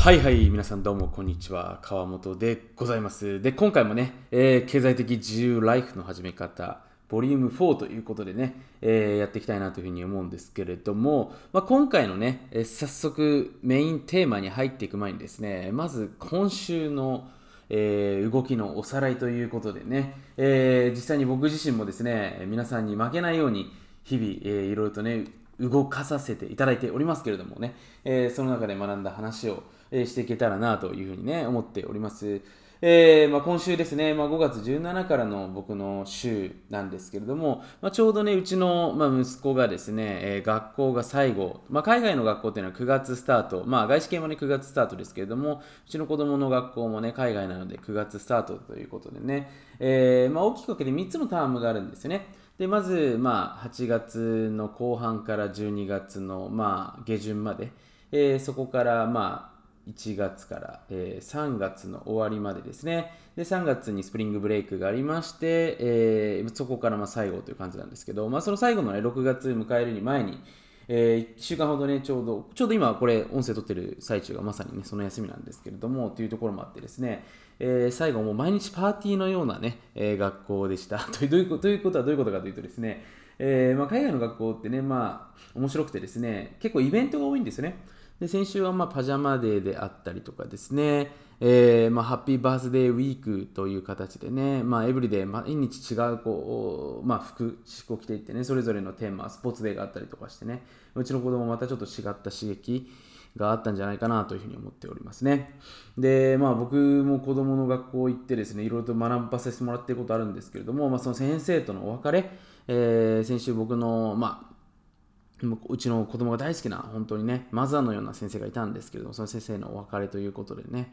はいはい、皆さんどうもこんにちは。川本でございます。で、今回もね、えー経済的自由ライフの始め方、ボリューム4ということでね、えーやっていきたいなというふうに思うんですけれども、まあ、今回のね、えー早速メインテーマに入っていく前にですね、まず今週のえー動きのおさらいということでね、えー実際に僕自身もですね、皆さんに負けないように、日々、えーいろいろとね、動かさせていただいておりますけれどもね、えーその中で学んだ話を、えーしていけたらなというふうにね、思っております。えーまあ、今週ですね、まあ、5月17からの僕の週なんですけれども、まあ、ちょうどね、うちの、まあ、息子がですね、えー学校が最後、まあ、海外の学校っていうのは9月スタート、まあ、外資系もね、9月スタートですけれども、うちの子供の学校もね、海外なので9月スタートということでね、えーまあ、大きく分けて3つのタームがあるんですよね。でまず、まあ、8月の後半から12月の、まあ、下旬まで、えーそこから、まあ、1月から、えー3月の終わりまでですね。で、3月にスプリングブレイクがありまして、えーそこからま最後という感じなんですけど、まあ、その最後の、ね、6月迎えるに前に、え1週間ほどね、ちょうど、ちょうど今これ音声撮ってる最中がまさにね、その休みなんですけれども、というところもあってですね、えー最後もう毎日パーティーのようなね、えー学校でした。というどういうこということはどういうことかというとですね、えまあ、海外の学校ってね、まあ、面白くてですね、結構イベントが多いんですよね。で先週はまあパジャマデーであったりとかですね、えーまあ、ハッピーバースデーウィークという形でね、まあ、エブリデイ毎日違うこう、まあ、服、服を着ていってね、それぞれのテーマ、スポーツデーがあったりとかしてね、うちの子供またちょっと違った刺激があったんじゃないかなというふうに思っておりますね。で、まあ僕も子供の学校行ってですね、いろいろと学ばせてもらっていることあるんですけれども、まあその先生とのお別れ、えー先週僕の、まあ、ううちの子供が大好きな本当にねマザーのような先生がいたんですけれどもその先生のお別れということでね、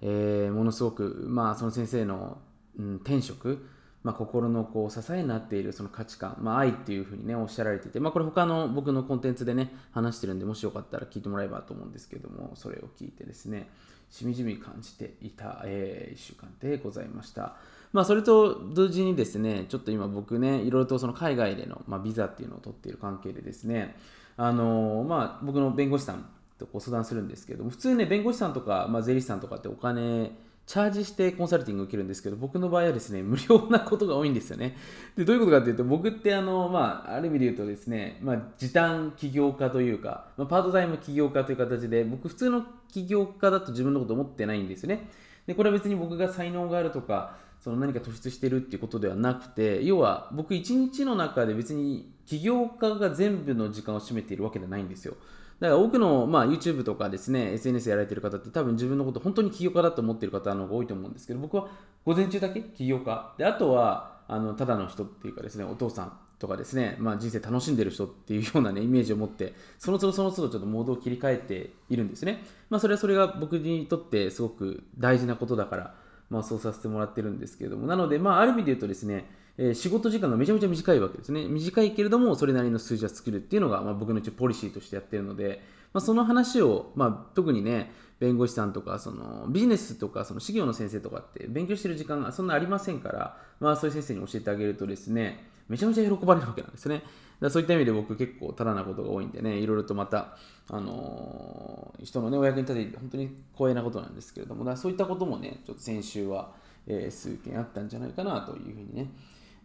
えーものすごくまあその先生の、うん、転職まあ、心のこう支えになっているその価値観、まあ、愛っていうふうにねおっしゃられていて、まあ、これ他の僕のコンテンツでね話してるんでもしよかったら聞いてもらえばと思うんですけどもそれを聞いてですねしみじみ感じていた、え1週間でございました。まあ、それと同時にですね、ちょっと今僕ね、いろいろとその海外での、まあ、ビザっていうのを取っている関係でですね、あのまあ、僕の弁護士さんとご相談するんですけど、普通ね、弁護士さんとか、まあ、税理士さんとかってお金、チャージしてコンサルティング受けるんですけど、僕の場合はですね、無料なことが多いんですよね。で、どういうことかというと、僕ってあの、まあ、ある意味で言うとですね、まあ、時短起業家というか、まあ、パートタイム起業家という形で、僕普通の起業家だと自分のこと思ってないんですよね。で、これは別に僕が才能があるとか、その何か突出してるっていうことではなくて、要は僕一日の中で別に起業家が全部の時間を占めているわけではないんですよ。だから多くの、まあ、YouTube とかですね、SNS やられてる方って多分自分のこと本当に起業家だと思ってる方の方が多いと思うんですけど、僕は午前中だけ起業家。で、あとは、あの、ただの人っていうかですね、お父さんとかですね、まあ、人生楽しんでる人っていうようなね、イメージを持って、その都度その都度ちょっとモードを切り替えているんですね。まあ、それはそれが僕にとってすごく大事なことだから、まあ、そうさせてもらってるんですけれども、なので、まあ、ある意味で言うとですね、えー仕事時間がめちゃめちゃ短いわけですね。短いけれども、それなりの数字は作るっていうのが、まあ、僕の一応ポリシーとしてやってるので、まあ、その話を、まあ、特にね、弁護士さんとか、そのビジネスとか、その資料の先生とかって勉強してる時間がそんなありませんから、まあ、そういう先生に教えてあげるとですね、めちゃめちゃ喜ばれるわけなんですね。だそういった意味で僕結構ただなことが多いんでね、いろいろとまた、あのー人のね、お役に立てて本当に光栄なことなんですけれども、だそういったこともね、ちょっと先週は、えー数件あったんじゃないかなというふうにね、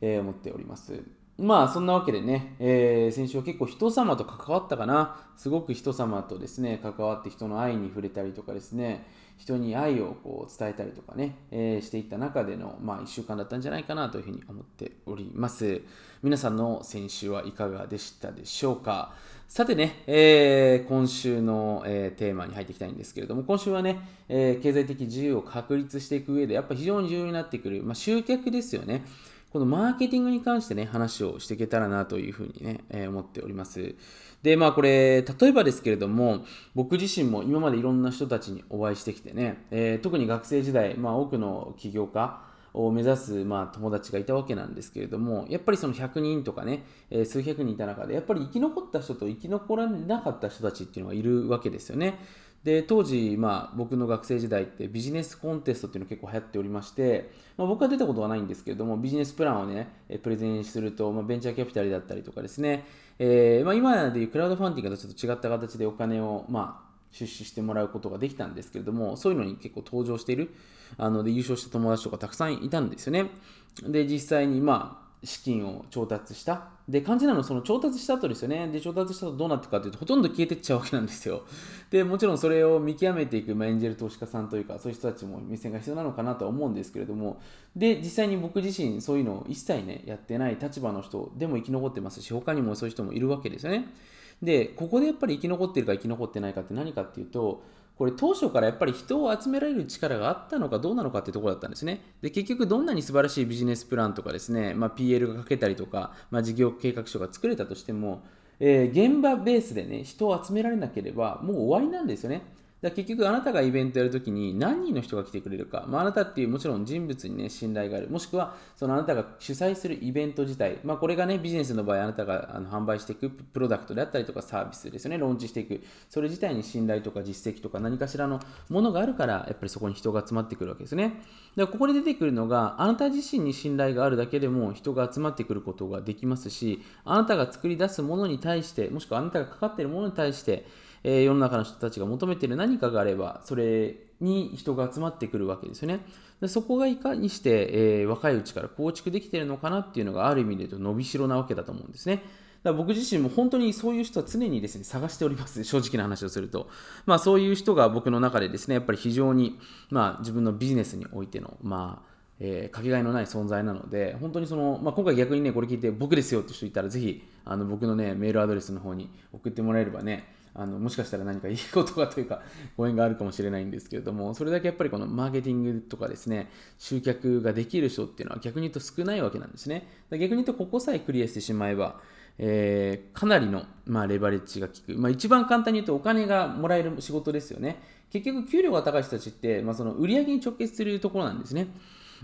えー思っております。まあそんなわけでね、えー先週は結構人様と関わったかな、すごく人様とですね、関わって人の愛に触れたりとかですね、人に愛をこう伝えたりとかね、えーしていった中での、まあ、1週間だったんじゃないかなというふうに思っております。皆さんの先週はいかがでしたでしょうか？さてね、えー今週の、えーテーマに入っていきたいんですけれども、今週はね、えー経済的自由を確立していく上で、やっぱ非常に重要になってくる、まあ、集客ですよね。このマーケティングに関してね、話をしていけたらなというふうにね、えー思っております。で、まあこれ、例えばですけれども、僕自身も今までいろんな人たちにお会いしてきてね、えー特に学生時代、まあ多くの起業家、を目指す、まあ、友達がいたわけなんですけれども、やっぱりその100人とかね、えー数百人いた中で、やっぱり生き残った人と生き残らなかった人たちっていうのがいるわけですよね。で当時、まあ、僕の学生時代ってビジネスコンテストっていうの結構流行っておりまして、まあ、僕は出たことはないんですけれどもビジネスプランをねプレゼンすると、まあ、ベンチャーキャピタルだったりとかですね、えーまあ、今でいうクラウドファンディングとちょっと違った形でお金を、まあ出資してもらうことができたんですけれども、そういうのに結構登場している、あので優勝した友達とかたくさんいたんですよね。で、実際にまあ、資金を調達した。で、肝心なのはその調達した後ですよね。で、調達した後どうなっていくかというと、ほとんど消えてっちゃうわけなんですよ。で、もちろんそれを見極めていく、まあ、エンジェル投資家さんというか、そういう人たちも目線が必要なのかなとは思うんですけれども、で、実際に僕自身、そういうのを一切ね、やってない立場の人でも生き残ってますし、他にもそういう人もいるわけですよね。で、ここでやっぱり生き残ってるか生き残ってないかって何かっていうと、これ当初からやっぱり人を集められる力があったのかどうなのかってところだったんですね。で、結局どんなに素晴らしいビジネスプランとかですね、まあ、PL が書けたりとか、まあ、事業計画書が作れたとしても、えー、現場ベースでね、人を集められなければもう終わりなんですよね。だ結局あなたがイベントやるときに何人の人が来てくれるか、まあ、あなたっていうもちろん人物にね信頼がある。もしくはそのあなたが主催するイベント自体、まあ、これがねビジネスの場合あなたがあの販売していくプロダクトであったりとかサービスですよね。ローンチしていく。それ自体に信頼とか実績とか何かしらのものがあるからやっぱりそこに人が集まってくるわけですね。だからここで出てくるのがあなた自身に信頼があるだけでも人が集まってくることができますしあなたが作り出すものに対してもしくはあなたがかかっているものに対してえー、世の中の人たちが求めている何かがあれば、それに人が集まってくるわけですよね。でそこがいかにして、えー、若いうちから構築できているのかなっていうのがある意味で言うと伸びしろなわけだと思うんですね。だから僕自身も本当にそういう人は常にですね探しております、正直な話をすると。まあ、そういう人が僕の中でですね、やっぱり非常に、まあ、自分のビジネスにおいての、まあ、えー、かけがえのない存在なので、本当にその、まあ、今回逆にね、これ聞いて僕ですよって人いたら、ぜひ、あの僕のね、メールアドレスの方に送ってもらえればね、あのもしかしたら何かいいことがというかご縁があるかもしれないんですけれどもそれだけやっぱりこのマーケティングとかですね集客ができる人っていうのは逆に言うと少ないわけなんですね。逆に言うとここさえクリアしてしまえばえー、かなりの、まあ、レバレッジが効く、まあ、一番簡単に言うとお金がもらえる仕事ですよね。結局給料が高い人たちって、まあ、その売り上げに直結するところなんですね。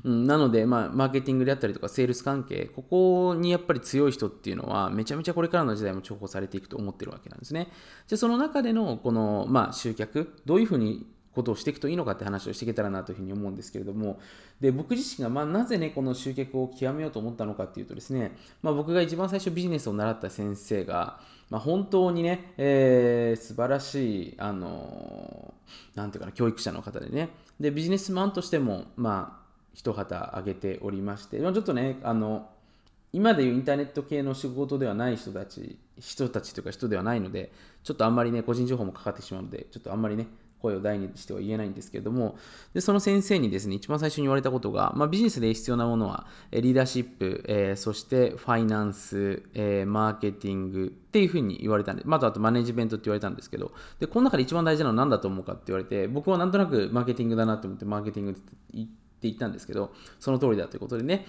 うん、なので、まあ、マーケティングであったりとか、セールス関係、ここにやっぱり強い人っていうのは、めちゃめちゃこれからの時代も重宝されていくと思ってるわけなんですね。じゃその中での、この、まあ、集客、どういうふうにことをしていくといいのかって話をしていけたらなというふうに思うんですけれども、で僕自身がまあなぜね、この集客を極めようと思ったのかっていうとですね、まあ、僕が一番最初ビジネスを習った先生が、まあ、本当にね、えー、素晴らしい、あのー、なんていうかな、教育者の方でね、でビジネスマンとしても、まあ、一旗挙げておりまして、まあ、ちょっとね、あの、今でいうインターネット系の仕事ではない人たち、人たちというか人ではないので、ちょっとあんまりね、個人情報もかかってしまうので、ちょっとあんまりね、声を大にしては言えないんですけれども、でその先生にですね、一番最初に言われたことが、まあ、ビジネスで必要なものは、リーダーシップ、えー、そしてファイナンス、えー、マーケティングっていうふうに言われたんで、まずあとマネジメントって言われたんですけど、で、この中で一番大事なのは何だと思うかって言われて、僕はなんとなくマーケティングだなと思って、マーケティングって言って、って言ったんですけど、その通りだということでね、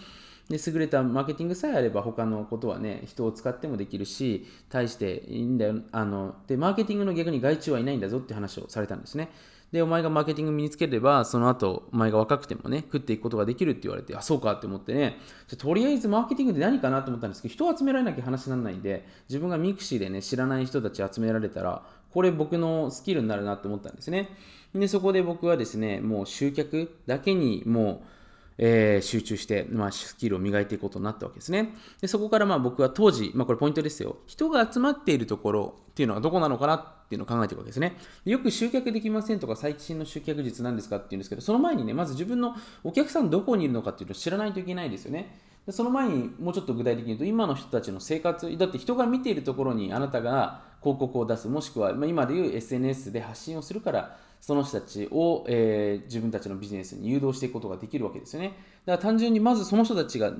で優れたマーケティングさえあれば他のことはね人を使ってもできるし対していいんだよ。あのでマーケティングの逆に外注はいないんだぞって話をされたんですね。でお前がマーケティング身につければその後お前が若くてもね食っていくことができるって言われてあそうかって思ってね。じゃとりあえずマーケティングって何かなと思ったんですけど人を集められなきゃ話にならないんで自分が mixi でね知らない人たち集められたらこれ僕のスキルになるなって思ったんですね。でそこで僕はですねもう集客だけにもうえー、集中して、まあ、スキルを磨いていくことになったわけですね。でそこからまあ僕は当時、まあ、これポイントですよ。人が集まっているところっていうのはどこなのかなっていうのを考えていくわけですね。よく集客できませんとか最新の集客術なんですかっていうんですけど、その前にね、まず自分のお客さんどこにいるのかっていうのを知らないといけないですよね。でその前にもうちょっと具体的に言うと、今の人たちの生活、だって人が見ているところにあなたが広告を出す、もしくはま今でいう SNS で発信をするから、その人たちを、えー、自分たちのビジネスに誘導していくことができるわけですよね。だから単純にまずその人たちが、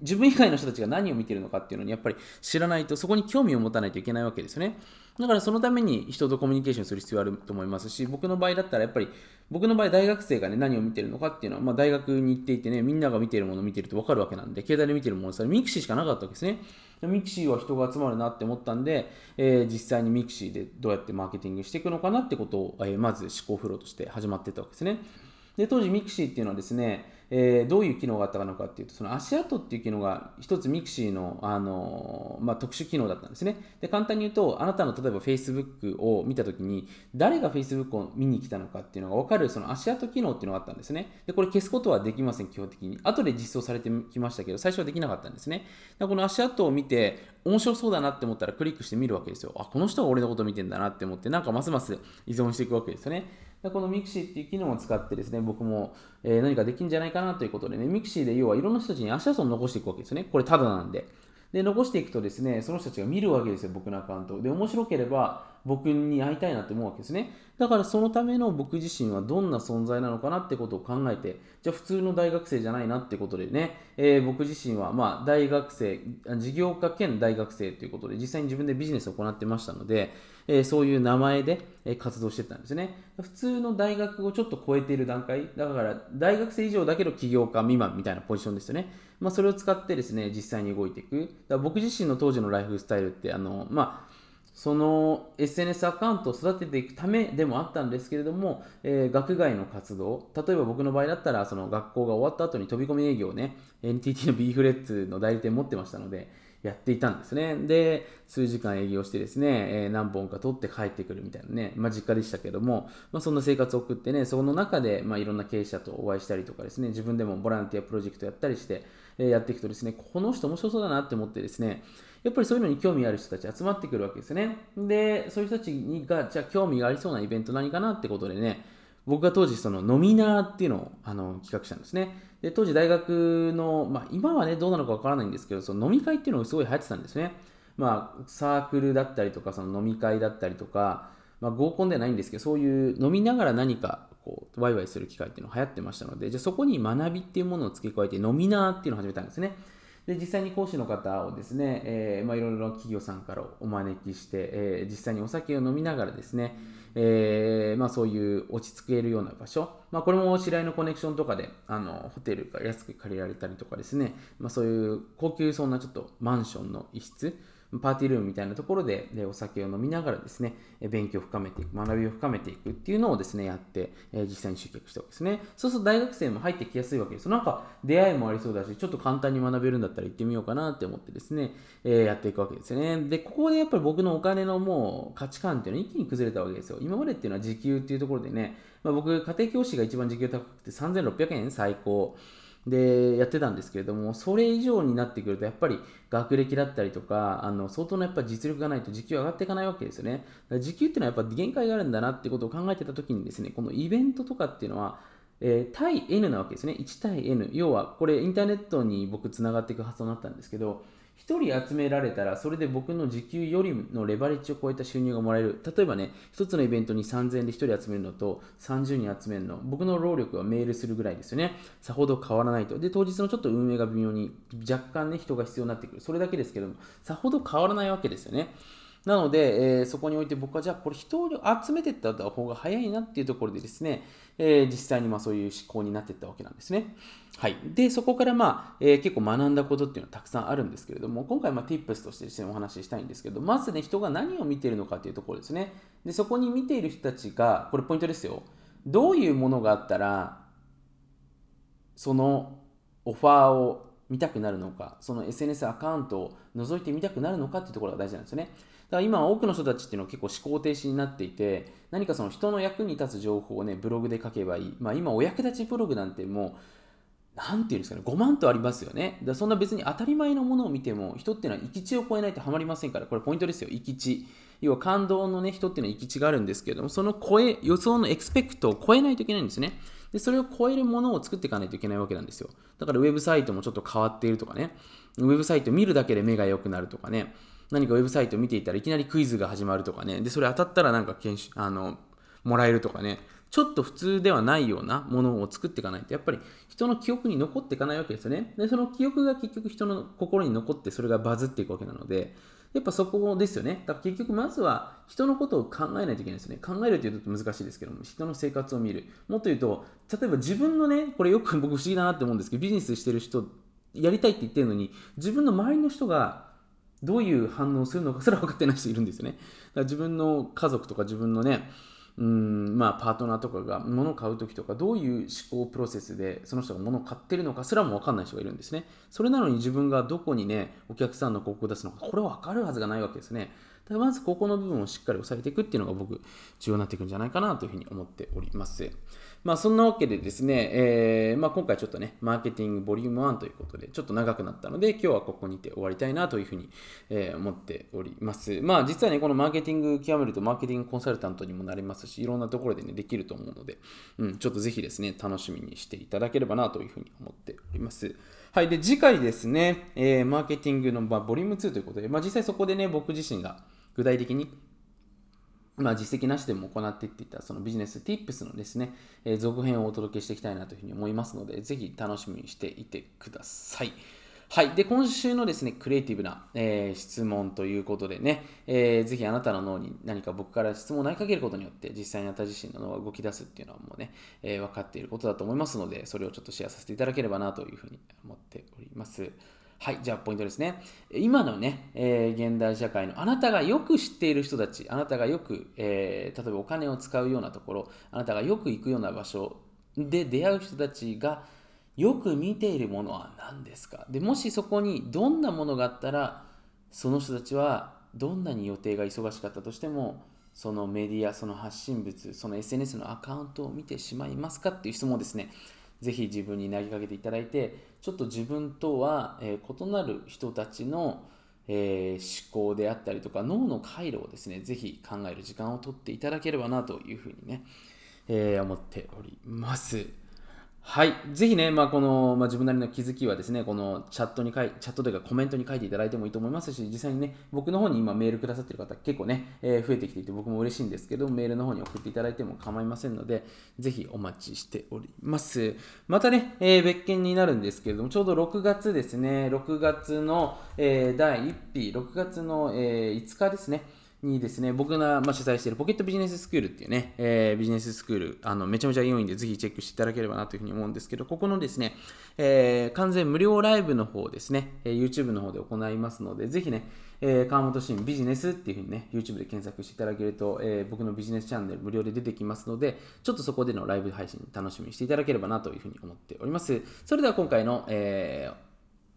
自分以外の人たちが何を見てるのかっていうのにやっぱり知らないと、そこに興味を持たないといけないわけですよね。だからそのために人とコミュニケーションする必要があると思いますし、僕の場合だったらやっぱり、僕の場合大学生がね、何を見てるのかっていうのは、まあ、大学に行っていてね、みんなが見てるものを見てると分かるわけなんで、携帯で見てるものそれ mixi しかなかったわけですね。 mixi は人が集まるなって思ったんで、えー、実際に mixi でどうやってマーケティングしていくのかなってことを、えー、まず思考フローとして始まってたわけですね。で当時 mixi っていうのはですねえー、どういう機能があったのかっていうと、その足跡っていう機能が一つ mixi の、あのまあ、特殊機能だったんですね。で、簡単に言うと、あなたの例えば Facebook を見たときに、誰が Facebook を見に来たのかっていうのが分かるその足跡機能っていうのがあったんですね。で、これ消すことはできません、基本的に。後で実装されてきましたけど、最初はできなかったんですね。でこの足跡を見て、面白そうだなって思ったらクリックしてみるわけですよ。あ、この人が俺のこと見てんだなって思って、なんかますます依存していくわけですよね。でこの mixi っていう機能を使ってですね、僕も、え、何かできるんじゃないかなということでね、mixi で要はいろんな人たちに足跡を残していくわけですよね。これただなんで。で、残していくとですね、その人たちが見るわけですよ、僕のアカウント。で、面白ければ僕に会いたいなって思うわけですね。だからそのための僕自身はどんな存在なのかなってことを考えて、じゃあ普通の大学生じゃないなってことでね、えー、僕自身はまあ大学生、事業家兼大学生ということで、実際に自分でビジネスを行ってましたので、えー、そういう名前で活動してたんですね。普通の大学をちょっと超えている段階、だから大学生以上だけど起業家未満みたいなポジションですよね。まあ、それを使ってですね、実際に動いていく。だから僕自身の当時のライフスタイルって、あの、まあ、その SNS アカウントを育てていくためでもあったんですけれども、えー、学外の活動、例えば僕の場合だったら、その学校が終わった後に飛び込み営業をね、NTT の B フレッツの代理店持ってましたので、やっていたんですね。で、数時間営業してですね、えー、何本か取って帰ってくるみたいなね、まあ、実家でしたけども、まあ、そんな生活を送ってね、その中で、まあ、いろんな経営者とお会いしたりとかですね、自分でもボランティアプロジェクトやったりして、え、やっていくとですね、この人面白そうだなって思ってですね、やっぱりそういうのに興味ある人たち集まってくるわけですね。で、そういう人たちにが、じゃあ興味がありそうなイベント何かなってことでね、僕が当時そのノミナーっていうのをあの企画したんですね。で当時大学の、まあ、今はねどうなのかわからないんですけどその飲み会っていうのがすごい流行ってたんですね。まあ、サークルだったりとかその飲み会だったりとか、まあ、合コンではないんですけどそういう飲みながら何かこうワイワイする機会っていうのが流行ってましたのでじゃあそこに学びっていうものを付け加えてノミナーっていうのを始めたんですね。で実際に講師の方をですね、えーまあ、いろいろな企業さんからお招きして、えー、実際にお酒を飲みながらですね、えーまあ、そういう落ち着けるような場所、まあ、これも知り合いのコネクションとかであのホテルが安く借りられたりとかですね、ま、そういう高級そうなちょっとマンションの一室パーティールームみたいなところででお酒を飲みながらですね、勉強を深めていく、学びを深めていくっていうのをですね、やって、え実際に集客したわけですね。そうすると大学生も入ってきやすいわけです。なんか出会いもありそうだし、ちょっと簡単に学べるんだったら行ってみようかなって思ってですね、えやっていくわけですね。で、ここでやっぱり僕のお金のもう価値観っていうのは一気に崩れたわけですよ。今までっていうのは時給っていうところでね、まあ、僕、家庭教師が一番時給高くて3600円最高。でやってたんですけれどもそれ以上になってくるとやっぱり学歴だったりとかあの相当のやっぱ実力がないと時給上がっていかないわけですよね時給っていうのはやっぱ限界があるんだなってことを考えてた時にですねこのイベントとかっていうのはえー、対 N なわけですね。1対 N。要は、これインターネットに僕つながっていく発想になったんですけど、1人集められたら、それで僕の時給よりのレバレッジを超えた収入がもらえる。例えばね、1つのイベントに3000円で1人集めるのと30人集めるの、僕の労力はメールするぐらいですよね。さほど変わらないと。で、当日のちょっと運営が微妙に若干ね、人が必要になってくる。それだけですけども、さほど変わらないわけですよね。なので、えー、そこにおいて僕はじゃあこれ人を集めていった方が早いなっていうところでですね、えー、実際にまあそういう思考になっていったわけなんですね。はい。で、そこからまあ、えー、結構学んだことっていうのはたくさんあるんですけれども、今回まあ tips としてですね、お話ししたいんですけど、まずね、人が何を見ているのかっていうところですね。で、そこに見ている人たちが、これポイントですよ。どういうものがあったら、そのオファーを見たくなるのか、その SNS アカウントを覗いてみたくなるのかっていうところが大事なんですよね。だから今多くの人たちっていうのは結構思考停止になっていて、何かその人の役に立つ情報をね、ブログで書けばいい。まあ今お役立ちブログなんてもう、なんていうんですかね、5万とありますよね。だそんな別に当たり前のものを見ても、人っていうのは行き地を超えないとハマりませんから、これポイントですよ、行き地。要は感動のね、人っていうのは行き地があるんですけれども、その超え、予想のエクスペクトを超えないといけないんですね。で、それを超えるものを作っていかないといけないわけなんですよ。だからウェブサイトもちょっと変わっているとかね、ウェブサイト見るだけで目が良くなるとかね、何かウェブサイトを見ていたらいきなりクイズが始まるとかね、で、それ当たったらなんか研修、あの、もらえるとかね、ちょっと普通ではないようなものを作っていかないと、やっぱり人の記憶に残っていかないわけですよね。で、その記憶が結局人の心に残って、それがバズっていくわけなので、やっぱそこですよね。だから結局まずは人のことを考えないといけないですよね。考えるというと難しいですけども、人の生活を見る。もっと言うと、例えば自分のね、これよく 僕不思議だなって思うんですけど、ビジネスしてる人、やりたいって言ってるのに、自分の周りの人がどういう反応をするのかすら分かってない人いるんですよね。だから自分の家族とか自分のね、うんまあ、パートナーとかが物を買う時とかどういう思考プロセスでその人が物を買ってるのかすらも分かんない人がいるんですね。それなのに自分がどこにねお客さんの広告を出すのかこれは分かるはずがないわけですね。だまずここの部分をしっかり押さえていくっていうのが僕重要になっていくんじゃないかなというふうに思っておりますまあそんなわけでですね、えーまあ、今回ちょっとねマーケティングボリューム1ということでちょっと長くなったので今日はここにて終わりたいなというふうに、え、思っておりますまあ実はねこのマーケティング極めるとマーケティングコンサルタントにもなりますしいろんなところでねできると思うので、うん、ちょっとぜひですね楽しみにしていただければなというふうに思っておりますはい。で、次回ですね、えー、マーケティングの、まあ、ボリューム2ということで、まあ、実際そこでね、僕自身が具体的に？まあ、実績なしでも行っていっていたそのビジネス Tips のですね、えー、続編をお届けしていきたいなというふうに思いますので、ぜひ楽しみにしていてください。はい。で、今週のですね、クリエイティブな、えー、質問ということでね、えー、ぜひあなたの脳に何か僕から質問を投げかけることによって、実際にあなた自身の脳が動き出すっていうのはもうね、えー、分かっていることだと思いますので、それをちょっとシェアさせていただければなというふうに思っております。はい、じゃあポイントですね。今のね、えー、現代社会のあなたがよく知っている人たち、あなたがよく、えー、例えばお金を使うようなところ、あなたがよく行くような場所で出会う人たちがよく見ているものは何ですか？でもしそこにどんなものがあったら、その人たちはどんなに予定が忙しかったとしても、そのメディア、その発信物、その SNS のアカウントを見てしまいますか？っていう質問ですね。ぜひ自分に投げかけていただいてちょっと自分とは、え異なる人たちの、え、思考であったりとか脳の回路をですねぜひ考える時間をとっていただければなというふうにね、え、思っております。はい。ぜひね、まあ、この、まあ、自分なりの気づきはですね、このチャットに書い、チャットというかコメントに書いていただいてもいいと思いますし、実際にね、僕の方に今メールくださっている方結構ね、えー、増えてきていて僕も嬉しいんですけど、メールの方に送っていただいても構いませんので、ぜひお待ちしております。またね、えー、別件になるんですけれども、ちょうど6月ですね、6月の、えー、第1日、6月の、え5日ですね、にですね、僕が、ま主催しているポケットビジネススクールっていうね、えー、ビジネススクール、あのめちゃめちゃ良いんで、ぜひチェックしていただければなというふうに思うんですけど、ここのですね、えー、完全無料ライブの方ですね、え、YouTube の方で行いますので、ぜひね、えー、川本慎ビジネスっていうふうにね、YouTube で検索していただけると、えー、僕のビジネスチャンネル無料で出てきますので、ちょっとそこでのライブ配信楽しみにしていただければなというふうに思っております。それでは今回の、え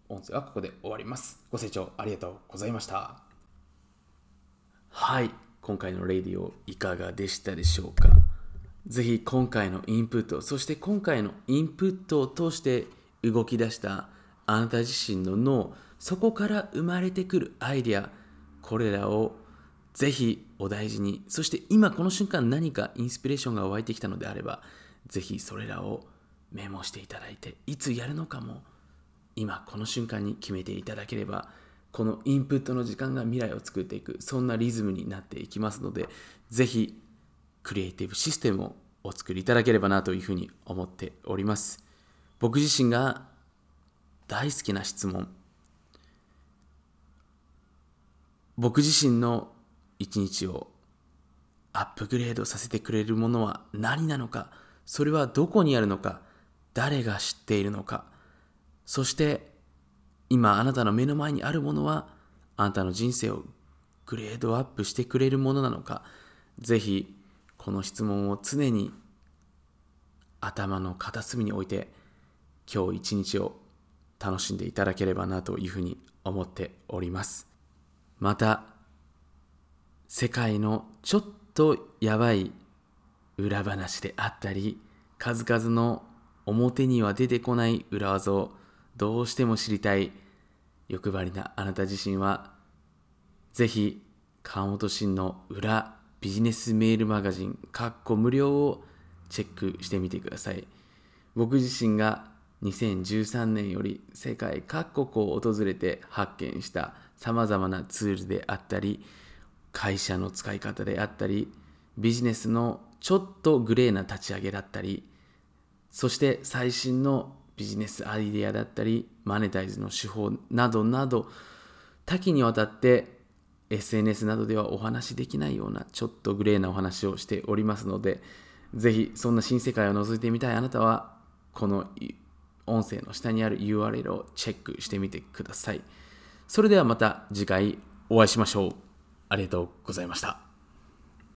ー、音声はここで終わります。ご清聴ありがとうございました。はい。今回のレディオいかがでしたでしょうか？ぜひ今回のインプット、そして今回のインプットを通して動き出したあなた自身の脳、そこから生まれてくるアイデア、これらをぜひお大事に、そして今この瞬間何かインスピレーションが湧いてきたのであれば、ぜひそれらをメモしていただいて、いつやるのかも今この瞬間に決めていただければこのインプットの時間が未来を作っていくそんなリズムになっていきますのでぜひクリエイティブシステムをお作りいただければなというふうに思っております。僕自身が大好きな質問。僕自身の一日をアップグレードさせてくれるものは何なのかそれはどこにあるのか誰が知っているのかそして今あなたの目の前にあるものはあなたの人生をグレードアップしてくれるものなのか。ぜひこの質問を常に頭の片隅に置いて今日一日を楽しんでいただければなというふうに思っております。また世界のちょっとやばい裏話であったり数々の表には出てこない裏技をどうしても知りたい。欲張りなあなた自身は、ぜひ、川本慎の裏ビジネスメールマガジン、かっこ無料をチェックしてみてください。僕自身が2013年より世界各国を訪れて発見した様々なツールであったり、会社の使い方であったり、ビジネスのちょっとグレーな立ち上げだったり、そして最新のビジネスアイデアだったり、マネタイズの手法などなど、多岐にわたって SNS などではお話しできないようなちょっとグレーなお話をしておりますので、ぜひそんな新世界を覗いてみたいあなたは、この音声の下にある URL をチェックしてみてください。それではまた次回お会いしましょう。ありがとうございました。